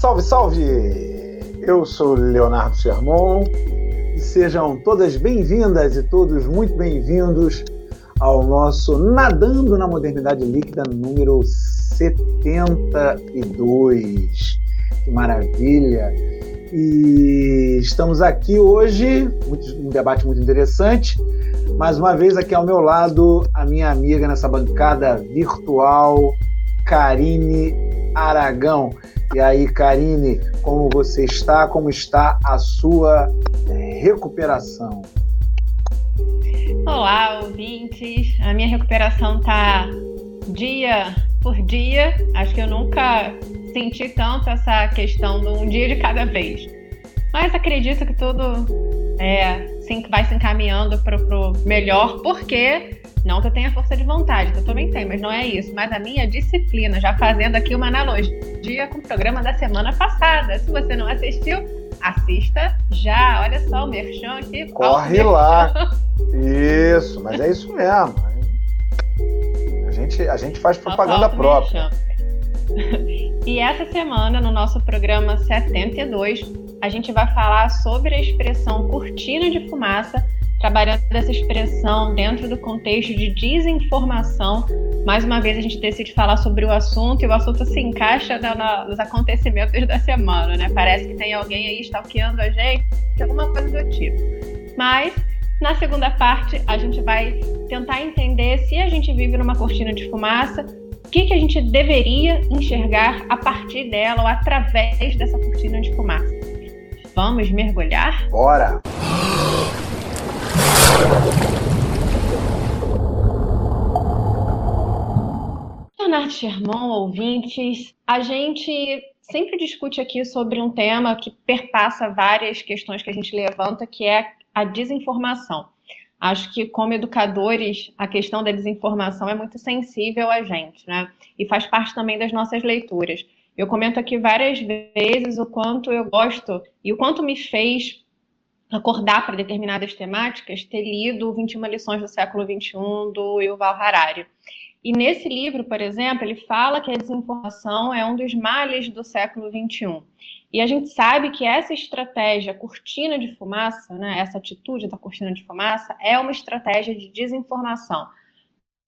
Salve, salve! Eu sou Leonardo Sermon e sejam todas bem-vindas e todos muito bem-vindos ao nosso Nadando na Modernidade Líquida número 72. Que maravilha! E estamos aqui hoje, um debate muito interessante. Mais uma vez, aqui ao meu lado, a minha amiga nessa bancada virtual, Karine Aragão. E aí, Karine, como você está? Como está a sua recuperação? Olá, ouvintes. A minha recuperação tá dia por dia. Acho que eu nunca senti tanto essa questão de um dia de cada vez. Mas acredito que tudo é, vai se encaminhando para o melhor, porque não que eu tenha força de vontade, que eu também tenho, mas não é isso. Mas a minha disciplina, já fazendo aqui uma analogia com o programa da semana passada. Se você não assistiu, assista já. Olha só o merchan aqui. Corre lá. Isso, mas é isso mesmo. A gente, a gente faz propaganda própria. E essa semana, no nosso programa 72, a gente vai falar sobre a expressão cortina de fumaça trabalhando essa expressão dentro do contexto de desinformação. Mais uma vez a gente decide falar sobre o assunto e o assunto se encaixa nos acontecimentos da semana, né? Parece que tem alguém aí stalkeando a gente, alguma coisa do tipo. Mas na segunda parte a gente vai tentar entender se a gente vive numa cortina de fumaça, o que, que a gente deveria enxergar a partir dela ou através dessa cortina de fumaça. Vamos mergulhar? Bora! Leonardo Sherman, ouvintes, a gente sempre discute aqui sobre um tema que perpassa várias questões que a gente levanta, que é a desinformação. Acho que, como educadores, a questão da desinformação é muito sensível a gente, né? E faz parte também das nossas leituras. Eu comento aqui várias vezes o quanto eu gosto e o quanto me fez acordar para determinadas temáticas, ter lido 21 lições do século XXI do Yuval Harari. E nesse livro, por exemplo, ele fala que a desinformação é um dos males do século XXI. E a gente sabe que essa estratégia cortina de fumaça, né, essa atitude da cortina de fumaça, é uma estratégia de desinformação.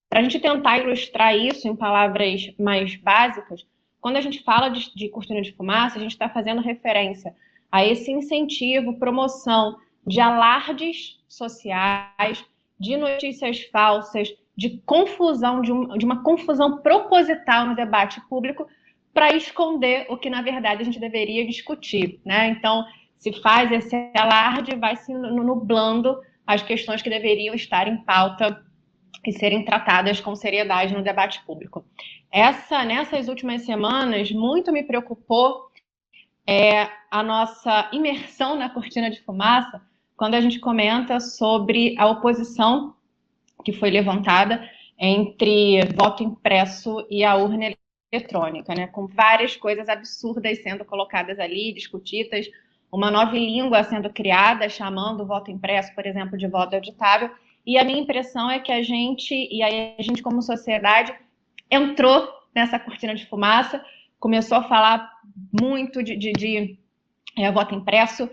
Para a gente tentar ilustrar isso em palavras mais básicas, quando a gente fala de, de cortina de fumaça, a gente está fazendo referência a esse incentivo, promoção de alardes sociais, de notícias falsas, de confusão, de, um, de uma confusão proposital no debate público para esconder o que, na verdade, a gente deveria discutir. Né? Então, se faz esse alarde, vai se nublando as questões que deveriam estar em pauta e serem tratadas com seriedade no debate público. Essa, nessas últimas semanas, muito me preocupou é a nossa imersão na cortina de fumaça, quando a gente comenta sobre a oposição que foi levantada entre voto impresso e a urna eletrônica, né, com várias coisas absurdas sendo colocadas ali, discutidas, uma nova língua sendo criada, chamando o voto impresso, por exemplo, de voto auditável, e a minha impressão é que a gente, e aí a gente como sociedade, entrou nessa cortina de fumaça, começou a falar muito de, de, de é, voto impresso,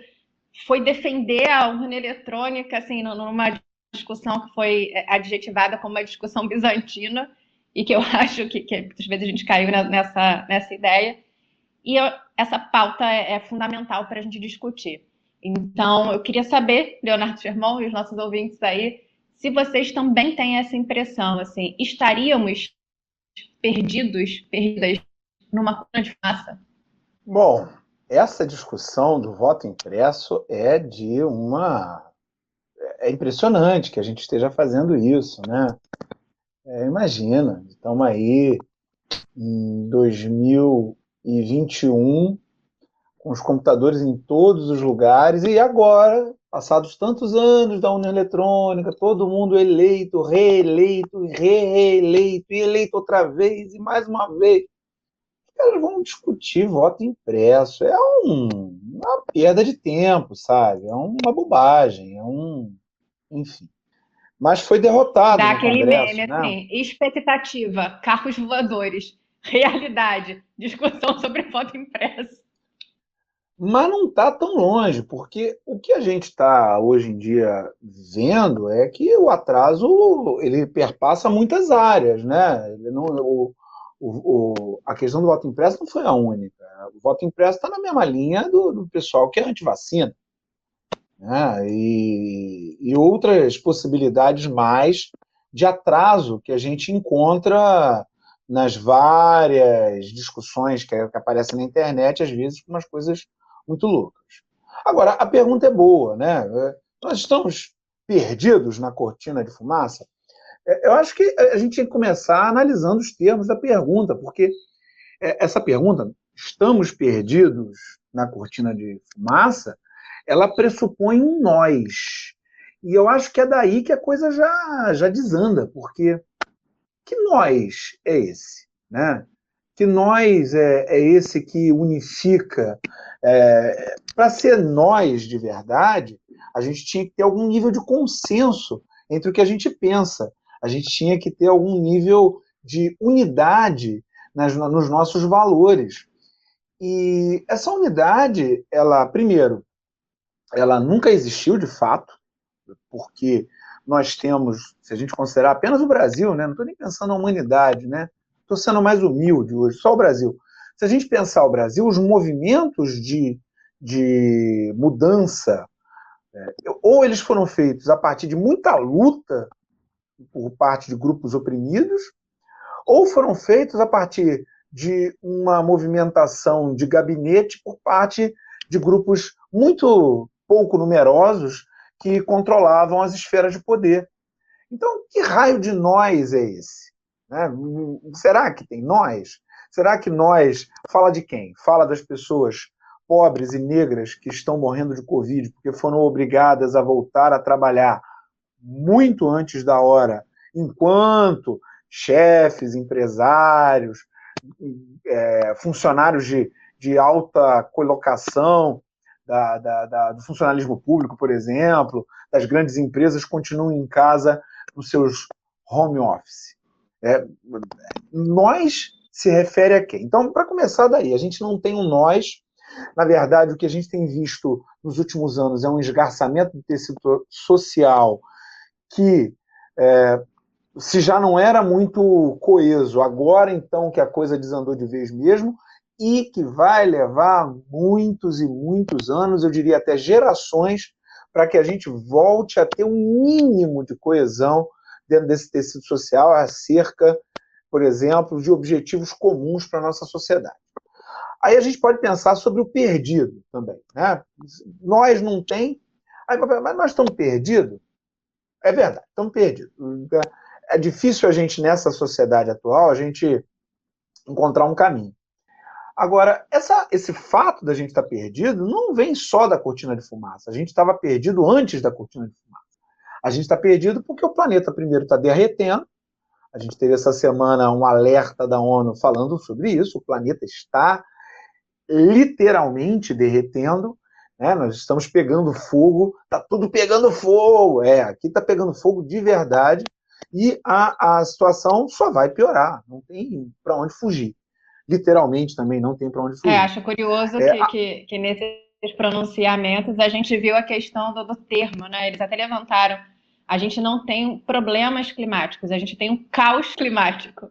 foi defender a urna eletrônica, assim, numa discussão que foi é, adjetivada como uma discussão bizantina, e que eu acho que, que muitas vezes a gente caiu nessa, nessa ideia. E eu, essa pauta é, é fundamental para a gente discutir. Então, eu queria saber, Leonardo Sherman e os nossos ouvintes aí, se vocês também têm essa impressão, assim, estaríamos perdidos, perdidas numa cona de massa? Bom, essa discussão do voto impresso é de uma. É impressionante que a gente esteja fazendo isso, né? É, imagina, estamos aí em 2021, com os computadores em todos os lugares, e agora, passados tantos anos da União Eletrônica, todo mundo eleito, reeleito, reeleito, e eleito outra vez, e mais uma vez caras vão discutir voto impresso. É um, uma perda de tempo, sabe? É uma bobagem, é um. Enfim. Mas foi derrotado. Dá aquele Congresso, meme, né? assim, expectativa, carros voadores, realidade, discussão sobre voto impresso. Mas não está tão longe, porque o que a gente está hoje em dia vendo é que o atraso ele perpassa muitas áreas, né? Ele não, o, o, a questão do voto impresso não foi a única. O voto impresso está na mesma linha do, do pessoal que é antivacina. Né? E, e outras possibilidades mais de atraso que a gente encontra nas várias discussões que, que aparecem na internet, às vezes com umas coisas muito loucas. Agora, a pergunta é boa, né? Nós estamos perdidos na cortina de fumaça? É, eu acho que a gente tinha que começar analisando os termos da pergunta, porque é, essa pergunta, estamos perdidos na cortina de fumaça, ela pressupõe um nós. E eu acho que é daí que a coisa já, já desanda, porque que nós é esse? Né? Que nós é, é esse que unifica? É, Para ser nós de verdade, a gente tinha que ter algum nível de consenso entre o que a gente pensa a gente tinha que ter algum nível de unidade nas, nos nossos valores. E essa unidade, ela, primeiro, ela nunca existiu de fato, porque nós temos, se a gente considerar apenas o Brasil, né, não estou nem pensando na humanidade, né, estou sendo mais humilde hoje, só o Brasil. Se a gente pensar o Brasil, os movimentos de, de mudança, é, ou eles foram feitos a partir de muita luta por parte de grupos oprimidos, ou foram feitos a partir de uma movimentação de gabinete por parte de grupos muito pouco numerosos que controlavam as esferas de poder. Então, que raio de nós é esse? Né? Será que tem nós? Será que nós fala de quem? Fala das pessoas pobres e negras que estão morrendo de Covid porque foram obrigadas a voltar a trabalhar muito antes da hora, enquanto chefes, empresários, é, funcionários de, de alta colocação da, da, da, do funcionalismo público, por exemplo, das grandes empresas continuam em casa nos seus home office. É, nós se refere a quem? Então, para começar daí, a gente não tem um nós. Na verdade, o que a gente tem visto nos últimos anos é um esgarçamento do tecido social que é, se já não era muito coeso, agora então que a coisa desandou de vez mesmo, e que vai levar muitos e muitos anos, eu diria até gerações, para que a gente volte a ter um mínimo de coesão dentro desse tecido social acerca, por exemplo, de objetivos comuns para a nossa sociedade. Aí a gente pode pensar sobre o perdido também. Né? Nós não tem, mas nós estamos perdidos? É verdade, estamos perdidos. É difícil a gente, nessa sociedade atual, a gente encontrar um caminho. Agora, essa, esse fato da gente estar perdido não vem só da cortina de fumaça. A gente estava perdido antes da cortina de fumaça. A gente está perdido porque o planeta, primeiro, está derretendo. A gente teve essa semana um alerta da ONU falando sobre isso. O planeta está literalmente derretendo. Né? Nós estamos pegando fogo, está tudo pegando fogo. É, aqui está pegando fogo de verdade e a, a situação só vai piorar, não tem para onde fugir. Literalmente também não tem para onde fugir. É, acho curioso é, que, a... que, que, nesses pronunciamentos a gente viu a questão do, do termo, né? Eles até levantaram. A gente não tem problemas climáticos, a gente tem um caos climático.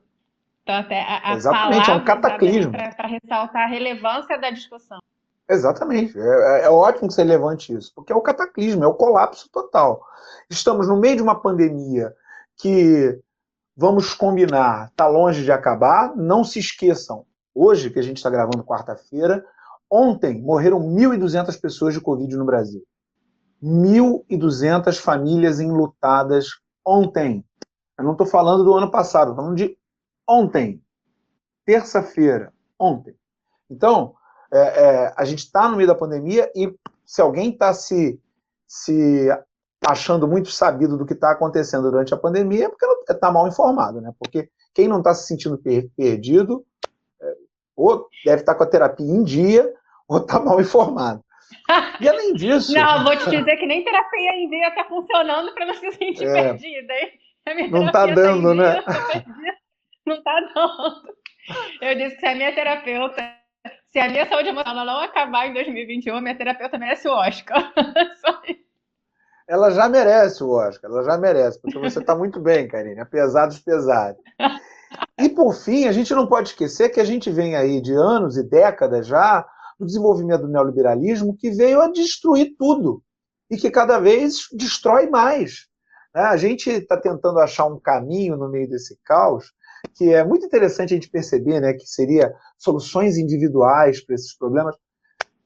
Então, até a, a Exatamente, é um cataclismo. Para ressaltar a relevância da discussão. Exatamente. É, é, é, ótimo que você levante isso, porque é o cataclismo, é o colapso total. Estamos no meio de uma pandemia que, vamos combinar, está longe de acabar. Não se esqueçam, hoje, que a gente está gravando quarta-feira, ontem morreram 1.200 pessoas de Covid no Brasil. 1.200 famílias enlutadas ontem. Eu não estou falando do ano passado, estou falando de ontem. Terça-feira, ontem. Então, é, é, a gente está no meio da pandemia e se alguém está se, se achando muito sabido do que está acontecendo durante a pandemia é porque está mal informado, né? Porque quem não está se sentindo per perdido ou deve estar com a terapia em dia ou está mal informado. E além disso. Não, vou te dizer que nem terapia em dia está funcionando para não se sentir é, perdida, hein? Não está dando, tá né? Dia, não está dando. Eu disse que se a minha terapeuta Se a minha saúde emocional não acabar em 2021, minha terapeuta merece o Oscar. ela já merece o Oscar, ela já merece, porque você está muito bem, Karine, apesar dos pesares. E por fim, a gente não pode esquecer que a gente vem aí de anos e décadas já do desenvolvimento do neoliberalismo que veio a destruir tudo e que cada vez destrói mais. Né? A gente está tentando achar um caminho no meio desse caos que é muito interessante a gente perceber, né, que seria soluções individuais para esses problemas.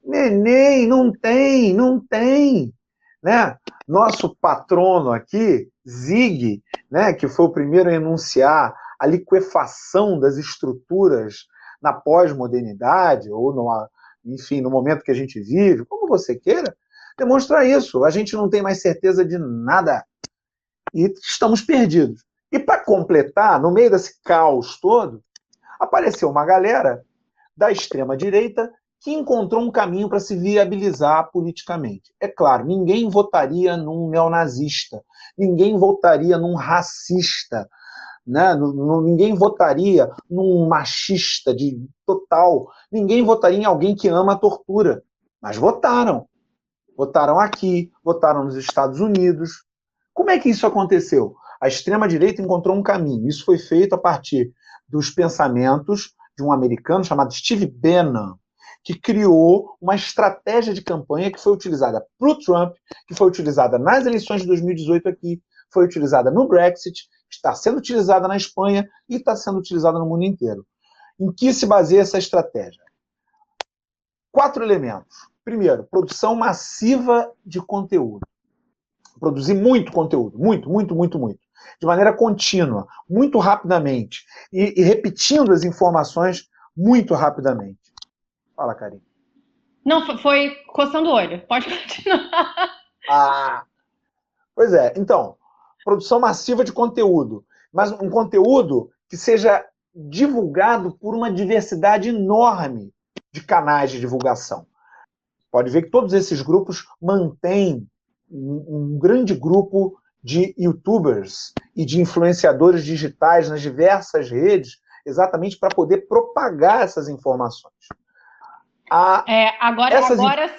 Neném, não tem, não tem. Né? Nosso patrono aqui, Zig, né, que foi o primeiro a enunciar a liquefação das estruturas na pós-modernidade, ou no, enfim, no momento que a gente vive, como você queira, demonstra isso. A gente não tem mais certeza de nada. E estamos perdidos. E para completar, no meio desse caos todo, apareceu uma galera da extrema-direita que encontrou um caminho para se viabilizar politicamente. É claro, ninguém votaria num neonazista, ninguém votaria num racista, né? ninguém votaria num machista de total, ninguém votaria em alguém que ama a tortura, mas votaram. Votaram aqui, votaram nos Estados Unidos. Como é que isso aconteceu? A extrema-direita encontrou um caminho. Isso foi feito a partir dos pensamentos de um americano chamado Steve Bannon, que criou uma estratégia de campanha que foi utilizada para o Trump, que foi utilizada nas eleições de 2018 aqui, foi utilizada no Brexit, está sendo utilizada na Espanha e está sendo utilizada no mundo inteiro. Em que se baseia essa estratégia? Quatro elementos. Primeiro, produção massiva de conteúdo. Produzir muito conteúdo, muito, muito, muito, muito. De maneira contínua, muito rapidamente. E, e repetindo as informações muito rapidamente. Fala, Karine. Não, foi coçando o olho. Pode continuar. Ah, pois é. Então, produção massiva de conteúdo, mas um conteúdo que seja divulgado por uma diversidade enorme de canais de divulgação. Pode ver que todos esses grupos mantêm um, um grande grupo de youtubers e de influenciadores digitais nas diversas redes, exatamente para poder propagar essas informações. A, é, agora, essas... agora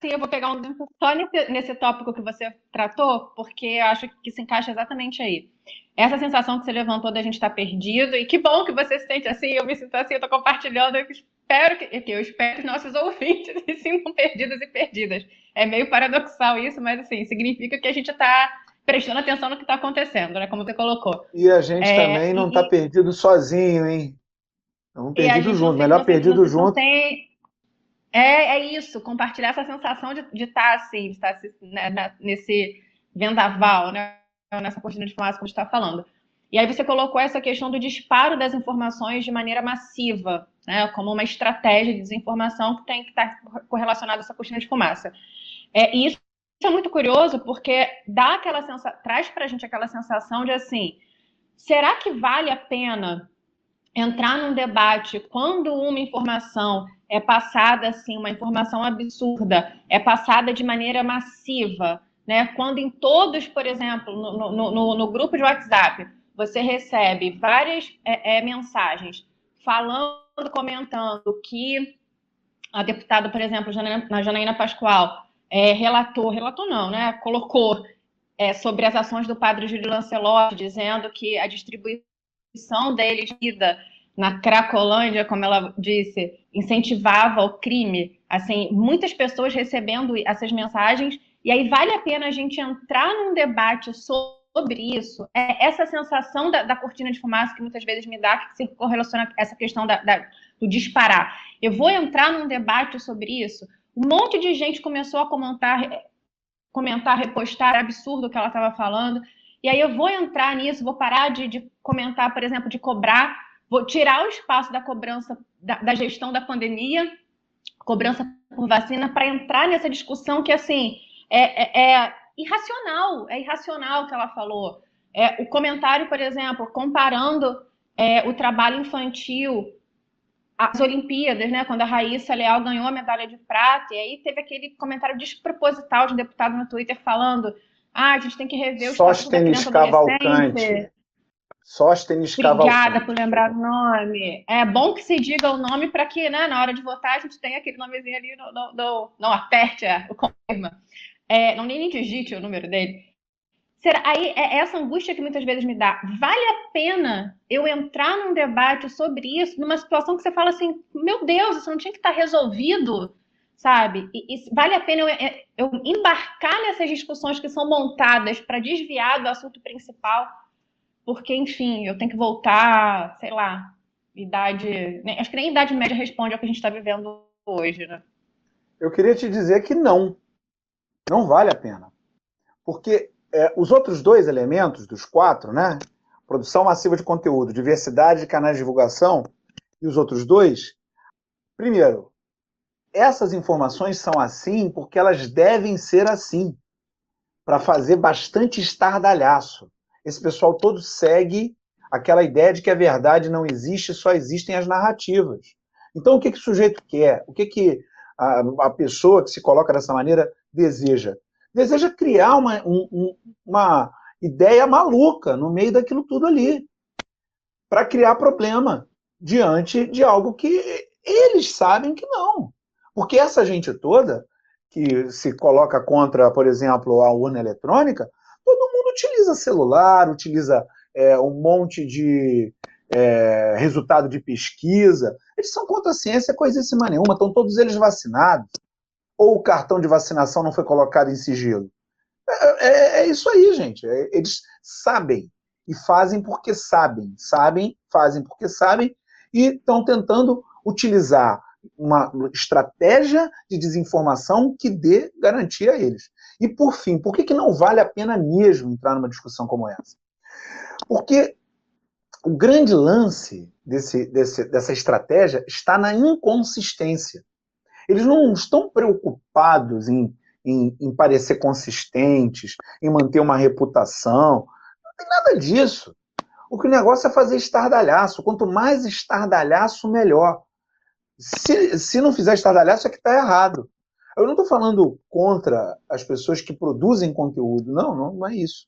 Sim, eu vou pegar um só nesse, nesse tópico que você tratou, porque eu acho que se encaixa exatamente aí. Essa sensação que você levantou da gente estar tá perdido, e que bom que você se sente assim, eu me sinto assim, eu estou compartilhando, eu espero que, que eu espero que nossos ouvintes se sintam perdidos e perdidas. É meio paradoxal isso, mas assim, significa que a gente está prestando atenção no que está acontecendo, né? Como você colocou. E a gente é, também não está perdido sozinho, hein? Estamos perdidos juntos. Melhor perdido junto. Tem, é, é isso, compartilhar essa sensação de, estar assim, de estar assim, né, nesse vendaval, né, nessa cortina de fumaça que a gente está falando. E aí você colocou essa questão do disparo das informações de maneira massiva, né, como uma estratégia de desinformação que tem que estar correlacionada a essa cortina de fumaça. É, e isso é muito curioso porque dá aquela sensa... traz para a gente aquela sensação de assim, será que vale a pena entrar num debate quando uma informação é passada assim, uma informação absurda, é passada de maneira massiva, né? Quando em todos, por exemplo, no, no, no, no grupo de WhatsApp, você recebe várias é, é, mensagens falando, comentando que a deputada, por exemplo, na Janaína Pascoal, é, relatou, relatou não, né? Colocou é, sobre as ações do padre Júlio Lancelotti, dizendo que a distribuição dele de vida na Cracolândia, como ela disse, incentivava o crime, assim, muitas pessoas recebendo essas mensagens, e aí vale a pena a gente entrar num debate sobre isso, é essa sensação da, da cortina de fumaça que muitas vezes me dá, que se correlaciona com essa questão da, da, do disparar. Eu vou entrar num debate sobre isso, um monte de gente começou a comentar, comentar, repostar, absurdo o que ela estava falando, e aí eu vou entrar nisso, vou parar de, de comentar, por exemplo, de cobrar Vou tirar o espaço da cobrança da, da gestão da pandemia, cobrança por vacina, para entrar nessa discussão que, assim, é, é, é irracional, é irracional o que ela falou. É, o comentário, por exemplo, comparando é, o trabalho infantil às Olimpíadas, né, quando a Raíssa Leal ganhou a medalha de prata, e aí teve aquele comentário desproposital de um deputado no Twitter falando ah, a gente tem que rever o Sóstenes Cavalcante. Sóstenes Cavalcante. Obrigada por lembrar o nome. É bom que se diga o nome para que, né, na hora de votar, a gente tenha aquele nomezinho ali, no, no, não aperte é, o confirma. É, não nem digite o número dele. Será, aí é essa angústia que muitas vezes me dá. Vale a pena eu entrar num debate sobre isso, numa situação que você fala assim, meu Deus, isso não tinha que estar resolvido, sabe? E, e vale a pena eu, é, eu embarcar nessas discussões que são montadas para desviar do assunto principal porque, enfim, eu tenho que voltar, sei lá, idade. Acho que nem idade média responde ao que a gente está vivendo hoje, né? Eu queria te dizer que não. Não vale a pena. Porque é, os outros dois elementos, dos quatro, né? Produção massiva de conteúdo, diversidade de canais de divulgação, e os outros dois. Primeiro, essas informações são assim porque elas devem ser assim para fazer bastante estardalhaço esse pessoal todo segue aquela ideia de que a verdade não existe, só existem as narrativas. Então, o que, que o sujeito quer? O que, que a, a pessoa que se coloca dessa maneira deseja? Deseja criar uma, um, uma ideia maluca no meio daquilo tudo ali, para criar problema diante de algo que eles sabem que não. Porque essa gente toda que se coloca contra, por exemplo, a urna eletrônica, utiliza celular, utiliza é, um monte de é, resultado de pesquisa. Eles são contra a ciência coisíssima nenhuma, estão todos eles vacinados. Ou o cartão de vacinação não foi colocado em sigilo. É, é, é isso aí, gente. É, eles sabem e fazem porque sabem. Sabem, fazem porque sabem e estão tentando utilizar uma estratégia de desinformação que dê garantia a eles. E, por fim, por que, que não vale a pena mesmo entrar numa discussão como essa? Porque o grande lance desse, desse, dessa estratégia está na inconsistência. Eles não estão preocupados em, em, em parecer consistentes, em manter uma reputação. Não tem nada disso. O que o negócio é fazer estardalhaço. Quanto mais estardalhaço, melhor. Se, se não fizer estardalhaço, é que está errado. Eu não estou falando contra as pessoas que produzem conteúdo, não, não, não é isso.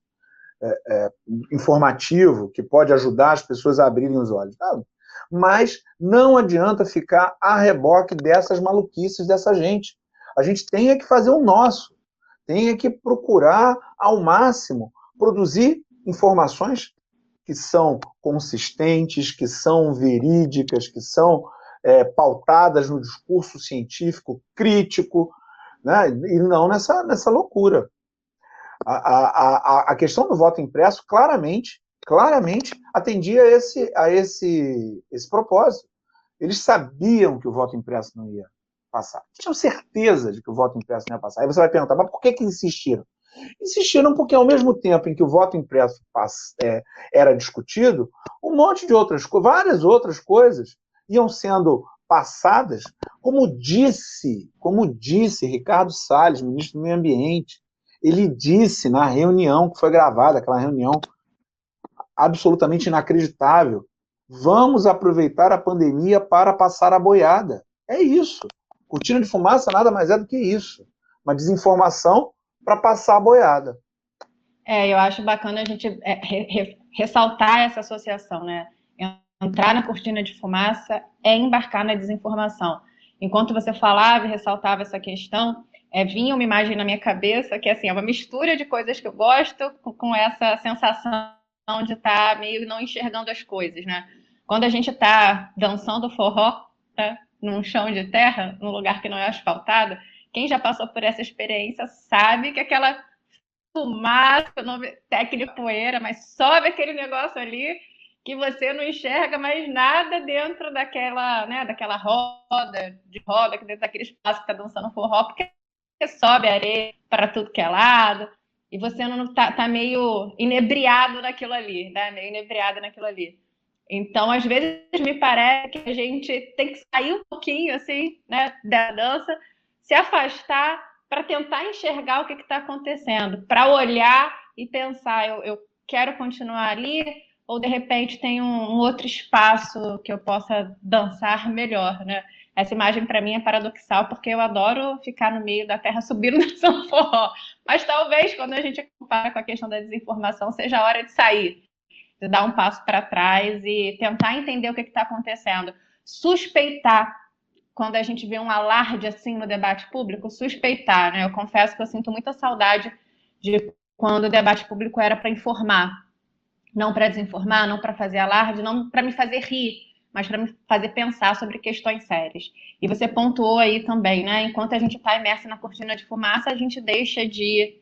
É, é, informativo, que pode ajudar as pessoas a abrirem os olhos. Não. Mas não adianta ficar a reboque dessas maluquices dessa gente. A gente tem é que fazer o nosso. Tem é que procurar, ao máximo, produzir informações que são consistentes, que são verídicas, que são é, pautadas no discurso científico crítico, né? e não nessa, nessa loucura. A, a, a, questão do voto impresso claramente, claramente atendia a esse, a esse, esse propósito. Eles sabiam que o voto impresso não ia passar. Tinham certeza de que o voto impresso não ia passar. Aí você vai perguntar, mas por que, que insistiram? Insistiram porque, ao mesmo tempo em que o voto impresso é, era discutido, um monte de outras várias outras coisas iam sendo passadas, como disse, como disse Ricardo Salles, ministro do Meio Ambiente, ele disse na reunião que foi gravada, aquela reunião absolutamente inacreditável, vamos aproveitar a pandemia para passar a boiada. É isso. Cortina de fumaça nada mais é do que isso. Uma desinformação para passar a boiada. É, eu acho bacana a gente é, re, re, ressaltar essa associação, né? Entrar na cortina de fumaça é embarcar na desinformação. Enquanto você falava e ressaltava essa questão, é, vinha uma imagem na minha cabeça que assim, é uma mistura de coisas que eu gosto com, com essa sensação de estar tá meio não enxergando as coisas, né? Quando a gente está dançando forró né, num chão de terra, num lugar que não é asfaltado, quem já passou por essa experiência sabe que aquela fumaça, técnico poeira, mas sobe aquele negócio ali que você não enxerga mais nada dentro daquela, né, daquela roda, de roda, que dentro daquele espaço que está dançando forró, porque sobe areia para tudo que é lado, e você não tá, tá meio inebriado naquilo ali, né? Meio inebriado naquilo ali. Então, às vezes, me parece que a gente tem que sair um pouquinho, assim, né, da dança, se afastar para tentar enxergar o que está acontecendo, para olhar e pensar, eu, eu quero continuar ali, ou de repente tem um, um outro espaço que eu possa dançar melhor, né? Essa imagem para mim é paradoxal porque eu adoro ficar no meio da terra subindo no Forró. Mas talvez quando a gente compara com a questão da desinformação seja a hora de sair. de dar um passo para trás e tentar entender o que está acontecendo. Suspeitar quando a gente vê um alarde assim no debate público, suspeitar, né? Eu confesso que eu sinto muita saudade de quando o debate público era para informar, não para desinformar, não para fazer alarde, não para me fazer rir, mas para me fazer pensar sobre questões sérias. E você pontuou aí também, né? Enquanto a gente está imerso na cortina de fumaça, a gente deixa de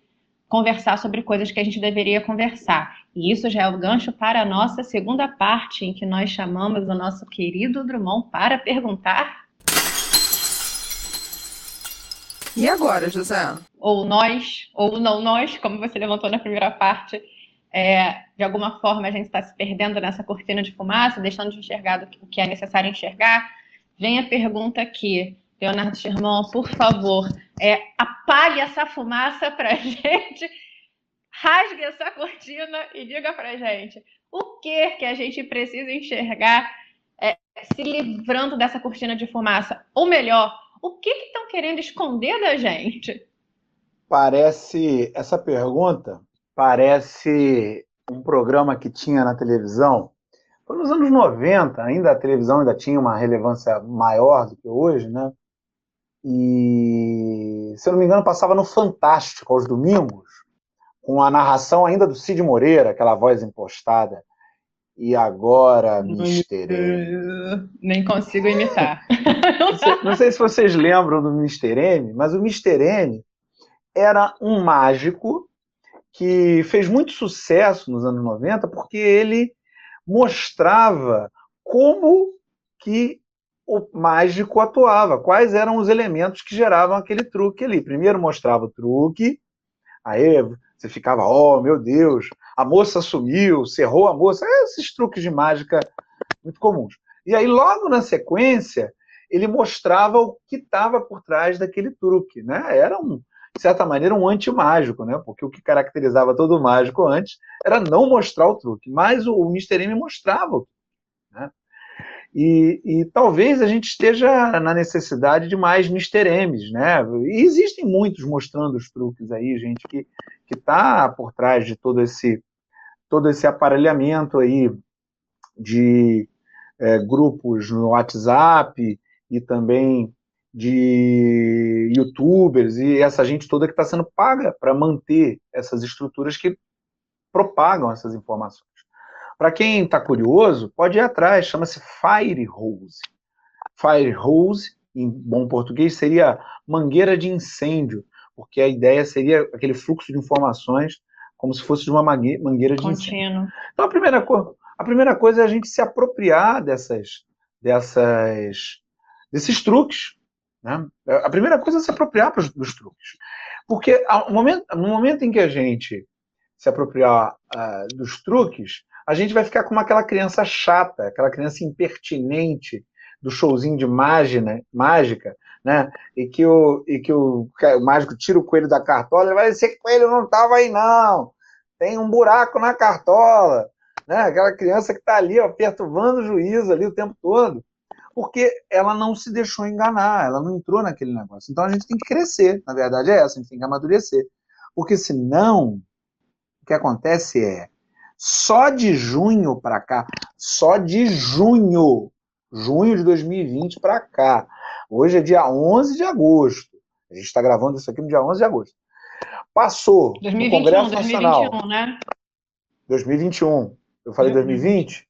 conversar sobre coisas que a gente deveria conversar. E isso já é o gancho para a nossa segunda parte, em que nós chamamos o nosso querido Drummond para perguntar E agora, José? Ou nós, ou não nós, como você levantou na primeira parte, é, de alguma forma a gente está se perdendo nessa cortina de fumaça, deixando de enxergar o que é necessário enxergar. Vem a pergunta aqui, Leonardo Sherman, por favor, é, apague essa fumaça para a gente, rasgue essa cortina e diga para a gente o que que a gente precisa enxergar é, se livrando dessa cortina de fumaça, ou melhor, o que estão que querendo esconder da gente? Parece, essa pergunta parece um programa que tinha na televisão. Foi nos anos 90, ainda a televisão ainda tinha uma relevância maior do que hoje, né? E, se eu não me engano, passava no Fantástico aos domingos, com a narração ainda do Cid Moreira, aquela voz impostada. E agora, Mister M. Nem consigo imitar. Não sei, não sei, se vocês lembram do Mister M, mas o Mister M era um mágico que fez muito sucesso nos anos 90 porque ele mostrava como que o mágico atuava, quais eram os elementos que geravam aquele truque ali. Primeiro mostrava o truque, aí você ficava, oh meu Deus, a moça sumiu, cerrou a moça, esses truques de mágica muito comuns. E aí, logo na sequência, ele mostrava o que estava por trás daquele truque, né? Era um, de certa maneira, um anti-mágico, né? Porque o que caracterizava todo mágico antes era não mostrar o truque, mas o, Mr. M mostrava, né? E, e, talvez a gente esteja na necessidade de mais Mr. M's, né? E existem muitos mostrando os truques aí, gente que que está por trás de todo esse todo esse aparelhamento aí de é, grupos no WhatsApp e também de youtubers e essa gente toda que está sendo paga para manter essas estruturas que propagam essas informações. Para quem está curioso, pode ir atrás, chama-se Firehose. Firehose, em bom português, seria mangueira de incêndio, porque a ideia seria aquele fluxo de informações como se fosse de uma mangueira de Contínuo. incêndio. Então, a primeira, a primeira coisa é a gente se apropriar dessas, dessas, desses truques. Né? A primeira coisa é se apropriar dos truques. Porque no momento, no momento em que a gente se apropriar uh, dos truques, a gente vai ficar como aquela criança chata, aquela criança impertinente do showzinho de mágica, mágica né? E que o, e que o, o mágico tira o coelho da cartola, ele vai dizer que o coelho não estava aí, não. Tem um buraco na cartola. Né? Aquela criança que está ali, ó, perturbando o juízo ali o tempo todo. Porque ela não se deixou enganar, ela não entrou naquele negócio. Então a gente tem que crescer, na verdade é essa, a gente tem que amadurecer. Porque senão, o que acontece é, só de junho para cá, só de junho, junho de 2020 para cá, hoje é dia 11 de agosto, a gente está gravando isso aqui no dia 11 de agosto, passou 2021, no Congresso 2021, Nacional... né? 2021. Eu falei 2020?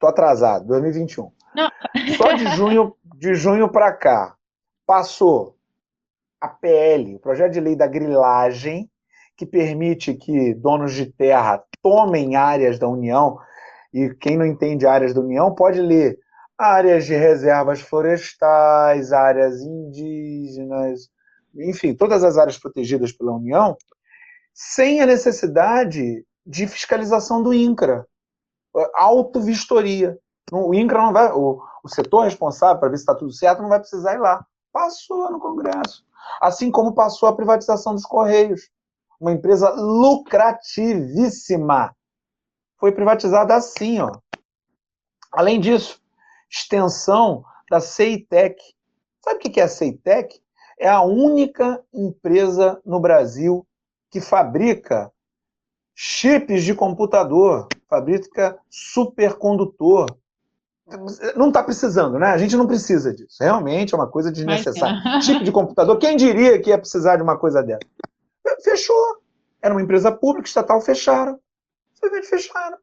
Tô atrasado, 2021. Não. Só de junho, de junho para cá, passou a PL, o projeto de lei da grilagem, que permite que donos de terra tomem áreas da União, e quem não entende áreas da União pode ler áreas de reservas florestais, áreas indígenas, enfim, todas as áreas protegidas pela União, sem a necessidade de fiscalização do INCRA, auto-vistoria. O INCRA não vai, o, o setor responsável para ver se está tudo certo não vai precisar ir lá. Passou no Congresso. Assim como passou a privatização dos Correios uma empresa lucrativíssima. Foi privatizada assim, ó. Além disso, extensão da CEITEC. Sabe o que é a CEITEC? É a única empresa no Brasil que fabrica chips de computador, fabrica supercondutor. Não está precisando, né? A gente não precisa disso. Realmente é uma coisa desnecessária. Mas, tipo de computador, quem diria que ia precisar de uma coisa dessa? Fechou. Era uma empresa pública, estatal, fecharam. Simplesmente fecharam.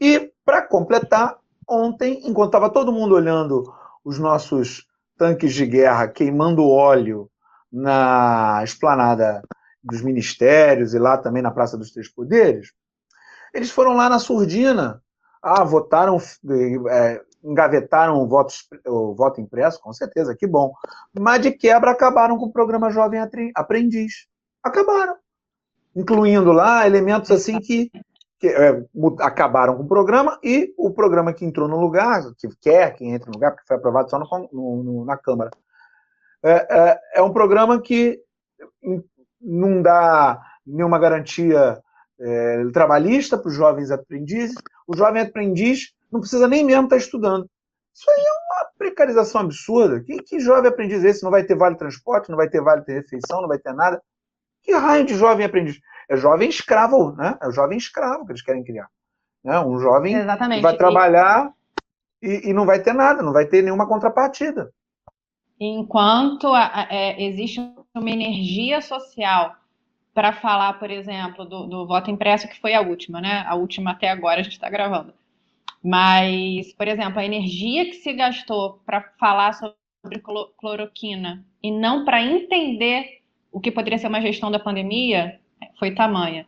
E, para completar, ontem, enquanto estava todo mundo olhando os nossos tanques de guerra queimando óleo na esplanada dos ministérios e lá também na Praça dos Três Poderes, eles foram lá na surdina, ah, votaram, é, engavetaram o voto, o voto impresso, com certeza, que bom. Mas de quebra acabaram com o programa Jovem Aprendiz. Acabaram. Incluindo lá elementos assim que, que é, acabaram com o programa e o programa que entrou no lugar, que quer que entre no lugar, porque foi aprovado só no, no, na Câmara. É, é, é um programa que não dá nenhuma garantia é, trabalhista para os jovens aprendizes. O jovem aprendiz não precisa nem mesmo estar tá estudando. Isso aí é uma precarização absurda. Que, que jovem aprendiz é esse? Não vai ter vale transporte, não vai ter vale ter refeição, não vai ter nada. Que raio de jovem aprendiz? É jovem escravo, né? É o jovem escravo que eles querem criar. Né? Um jovem Exatamente. que vai trabalhar e, e, não vai ter nada, não vai ter nenhuma contrapartida. Enquanto a, é, existe uma energia social para falar, por exemplo, do, do, voto impresso, que foi a última, né? A última até agora a gente está gravando. Mas, por exemplo, a energia que se gastou para falar sobre cloroquina e não para entender o que poderia ser uma gestão da pandemia foi tamanha.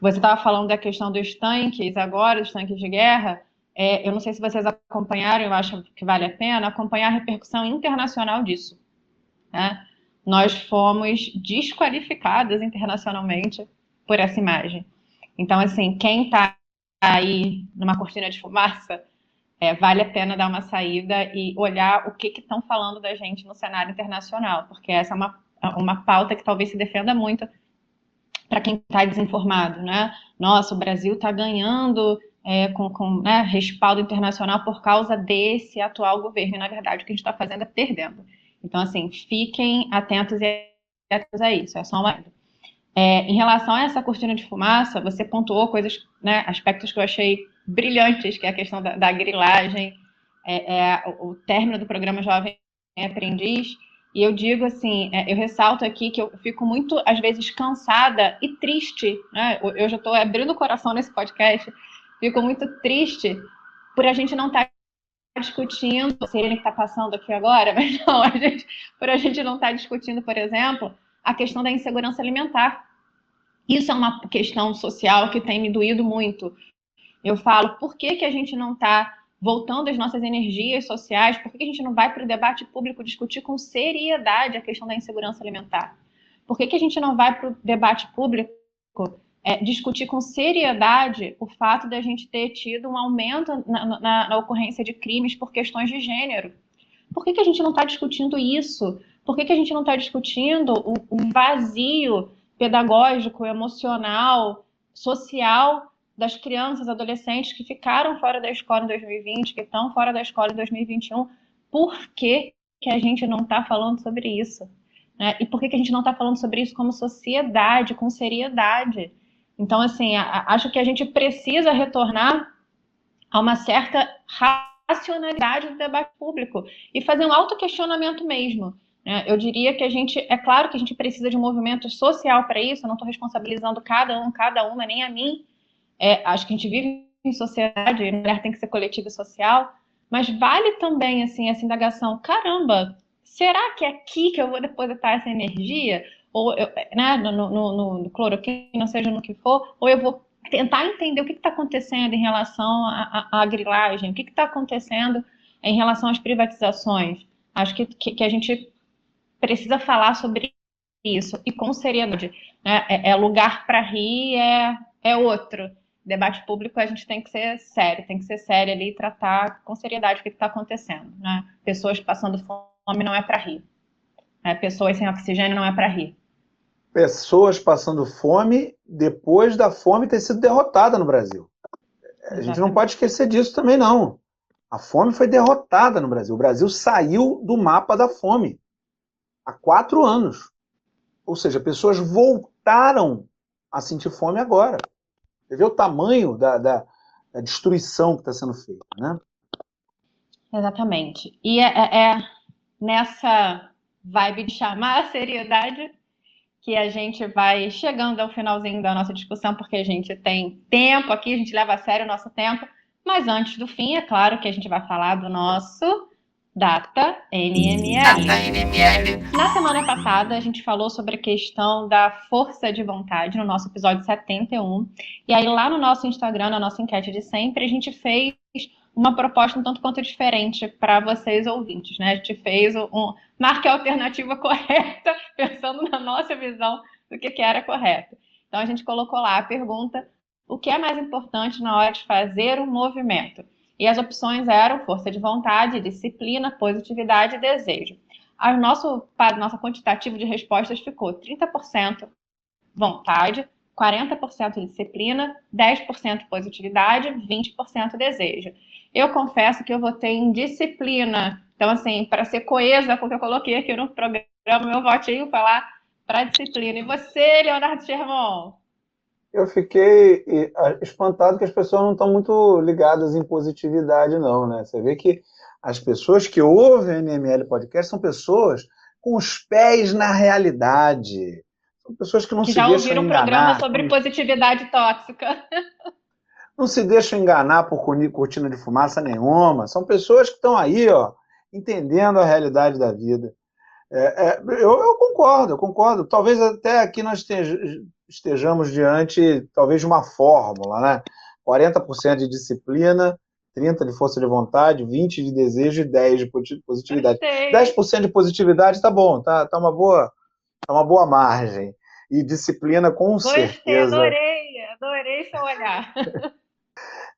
Você estava falando da questão dos tanques agora, dos tanques de guerra. É, eu não sei se vocês acompanharam, eu acho que vale a pena acompanhar a repercussão internacional disso. Né? Nós fomos desqualificadas internacionalmente por essa imagem. Então, assim, quem está aí numa cortina de fumaça, é, vale a pena dar uma saída e olhar o que estão falando da gente no cenário internacional, porque essa é uma, uma pauta que talvez se defenda muito para quem está desinformado, né? Nossa, o Brasil está ganhando é, com, com né, respaldo internacional por causa desse atual governo. E, na verdade, o que a gente está fazendo é perdendo. Então, assim, fiquem atentos e atentos a isso. É só uma. É, em relação a essa cortina de fumaça, você pontuou coisas, né, aspectos que eu achei brilhantes, que é a questão da, da grilagem, é, é, o término do programa Jovem Aprendiz. E eu digo assim, é, eu ressalto aqui que eu fico muito, às vezes, cansada e triste. Né? Eu já estou abrindo o coração nesse podcast fico muito triste por a gente não estar tá discutindo, se ele está passando aqui agora, mas não, a gente, por a gente não estar tá discutindo, por exemplo, a questão da insegurança alimentar. Isso é uma questão social que tem me doído muito. Eu falo, por que, que a gente não está voltando às nossas energias sociais? Por que, que a gente não vai para o debate público discutir com seriedade a questão da insegurança alimentar? Por que, que a gente não vai para o debate público é, discutir com seriedade o fato de a gente ter tido um aumento na, na, na ocorrência de crimes por questões de gênero. Por que, que a gente não está discutindo isso? Por que, que a gente não está discutindo o, o vazio pedagógico, emocional, social das crianças, adolescentes que ficaram fora da escola em 2020, que estão fora da escola em 2021? Por que, que a gente não está falando sobre isso? Né? E por que, que a gente não está falando sobre isso como sociedade, com seriedade? Então, assim, acho que a gente precisa retornar a uma certa racionalidade do debate público e fazer um autoquestionamento mesmo. Né? Eu diria que a gente, é claro que a gente precisa de um movimento social para isso, eu não estou responsabilizando cada um, cada uma, nem a mim. É, acho que a gente vive em sociedade, a mulher tem que ser coletiva e social, mas vale também assim essa indagação, caramba, será que é aqui que eu vou depositar essa energia? Ou eu, né, no, no, no, cloroquina, seja no que for, ou eu vou tentar entender o que está acontecendo em relação à, grilagem, o que está acontecendo em relação às privatizações. Acho que, que, que, a gente precisa falar sobre isso, e com seriedade. Né? É, é lugar para rir, é, é outro. Debate público a gente tem que ser sério, tem que ser sério ali e tratar com seriedade o que está acontecendo. Né? Pessoas passando fome não é para rir. É, pessoas sem oxigênio não é para rir pessoas passando fome depois da fome ter sido derrotada no Brasil. A gente não pode esquecer disso também, não. A fome foi derrotada no Brasil. O Brasil saiu do mapa da fome há quatro anos. Ou seja, pessoas voltaram a sentir fome agora. Você vê o tamanho da, da, da destruição que está sendo feita, né? Exatamente. E é, é, é nessa vibe de chamar a seriedade que a gente vai chegando ao finalzinho da nossa discussão, porque a gente tem tempo aqui, a gente leva a sério o nosso tempo. Mas antes do fim, é claro que a gente vai falar do nosso Data NML. Data NML. Na semana passada, a gente falou sobre a questão da força de vontade no nosso episódio 71. E aí, lá no nosso Instagram, na nossa enquete de sempre, a gente fez uma proposta um tanto quanto diferente para vocês ouvintes, né? A gente fez um marque a alternativa correta, pensando na nossa visão do que, que era correto. Então a gente colocou lá a pergunta: o que é mais importante na hora de fazer um movimento? E as opções eram força de vontade, disciplina, positividade e desejo. O nosso, nosso quantitativo de respostas ficou 30% vontade, 40% disciplina, 10% positividade, 20% desejo. Eu confesso que eu votei em disciplina. Então, assim, para ser coesa com o que eu coloquei aqui no programa, meu votinho foi lá para disciplina. E você, Leonardo Sherman? Eu fiquei espantado que as pessoas não estão muito ligadas em positividade, não, né? Você vê que as pessoas que ouvem o NML Podcast são pessoas com os pés na realidade. Pessoas que não que se deixam enganar. Já ouviram um programa sobre positividade tóxica. Não se deixam enganar por cortina de fumaça nenhuma. São pessoas que estão aí, ó, entendendo a realidade da vida. É, é, eu, eu, concordo, eu concordo. Talvez até aqui nós estejamos diante, talvez, de uma fórmula, né? 40% de disciplina, 30% de força de vontade, 20% de desejo e 10% de positividade. 10% de positividade tá bom, tá, tá, uma boa, tá uma boa margem. E disciplina, com Gostei, certeza. Adorei, adorei seu olhar.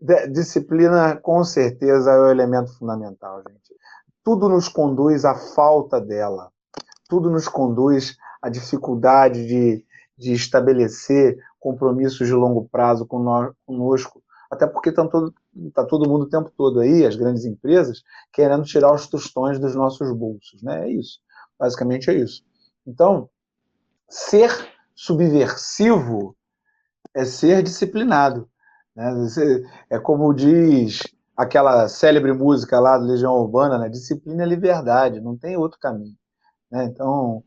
disciplina, com certeza, é o elemento fundamental, gente. Tudo nos conduz à falta dela tudo nos conduz à dificuldade de, de estabelecer compromissos de longo prazo conosco, até porque está todo, tá todo mundo o tempo todo aí, as grandes empresas, querendo tirar os tostões dos nossos bolsos. Né? É isso. Basicamente é isso. Então, ser subversivo é ser disciplinado. Né? É como diz aquela célebre música lá do Legião Urbana, né? disciplina é liberdade, não tem outro caminho. Né? Então,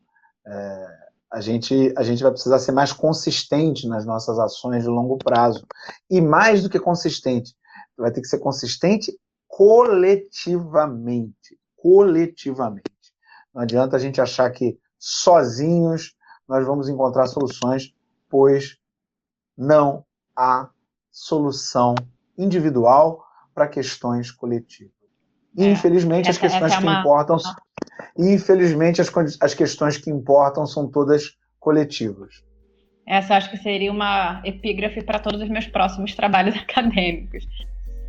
é, a, gente, a gente vai precisar ser mais consistente nas nossas ações de longo prazo. E mais do que consistente, vai ter que ser consistente coletivamente. Coletivamente. Não adianta a gente achar que sozinhos nós vamos encontrar soluções, pois não há solução individual para questões coletivas. É, infelizmente, essa, as questões é uma... que importam e, infelizmente, as, as questões que importam são todas coletivas. Essa acho que seria uma epígrafe para todos os meus próximos trabalhos acadêmicos.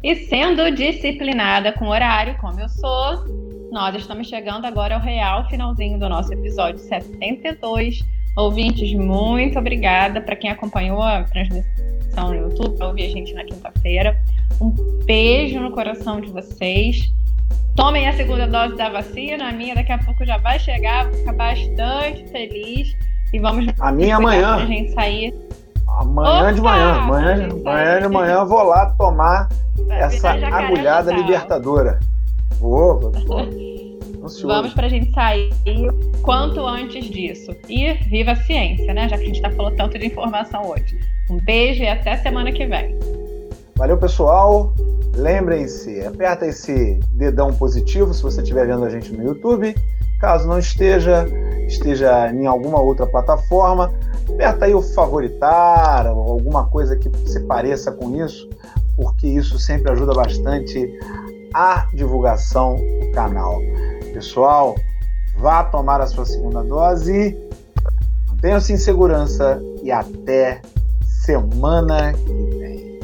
E sendo disciplinada com horário, como eu sou, nós estamos chegando agora ao real finalzinho do nosso episódio 72. Ouvintes, muito obrigada para quem acompanhou a transmissão no YouTube, para ouvir a gente na quinta-feira. Um beijo no coração de vocês. Tomem a segunda dose da vacina, a minha daqui a pouco já vai chegar, vou ficar bastante feliz. E vamos. A minha amanhã. Pra gente sair. Amanhã Opa, de manhã. Amanhã, amanhã de manhã eu vou lá tomar essa agulhada libertadora. Vou, vou. vou. Vamos para a gente sair quanto antes disso. E viva a ciência, né? Já que a gente está falando tanto de informação hoje. Um beijo e até semana que vem. Valeu, pessoal. Lembrem-se, aperta esse dedão positivo se você estiver vendo a gente no YouTube. Caso não esteja, esteja em alguma outra plataforma, aperta aí o favoritar alguma coisa que se pareça com isso, porque isso sempre ajuda bastante a divulgação do canal. Pessoal, vá tomar a sua segunda dose, mantenha-se em segurança e até semana que vem.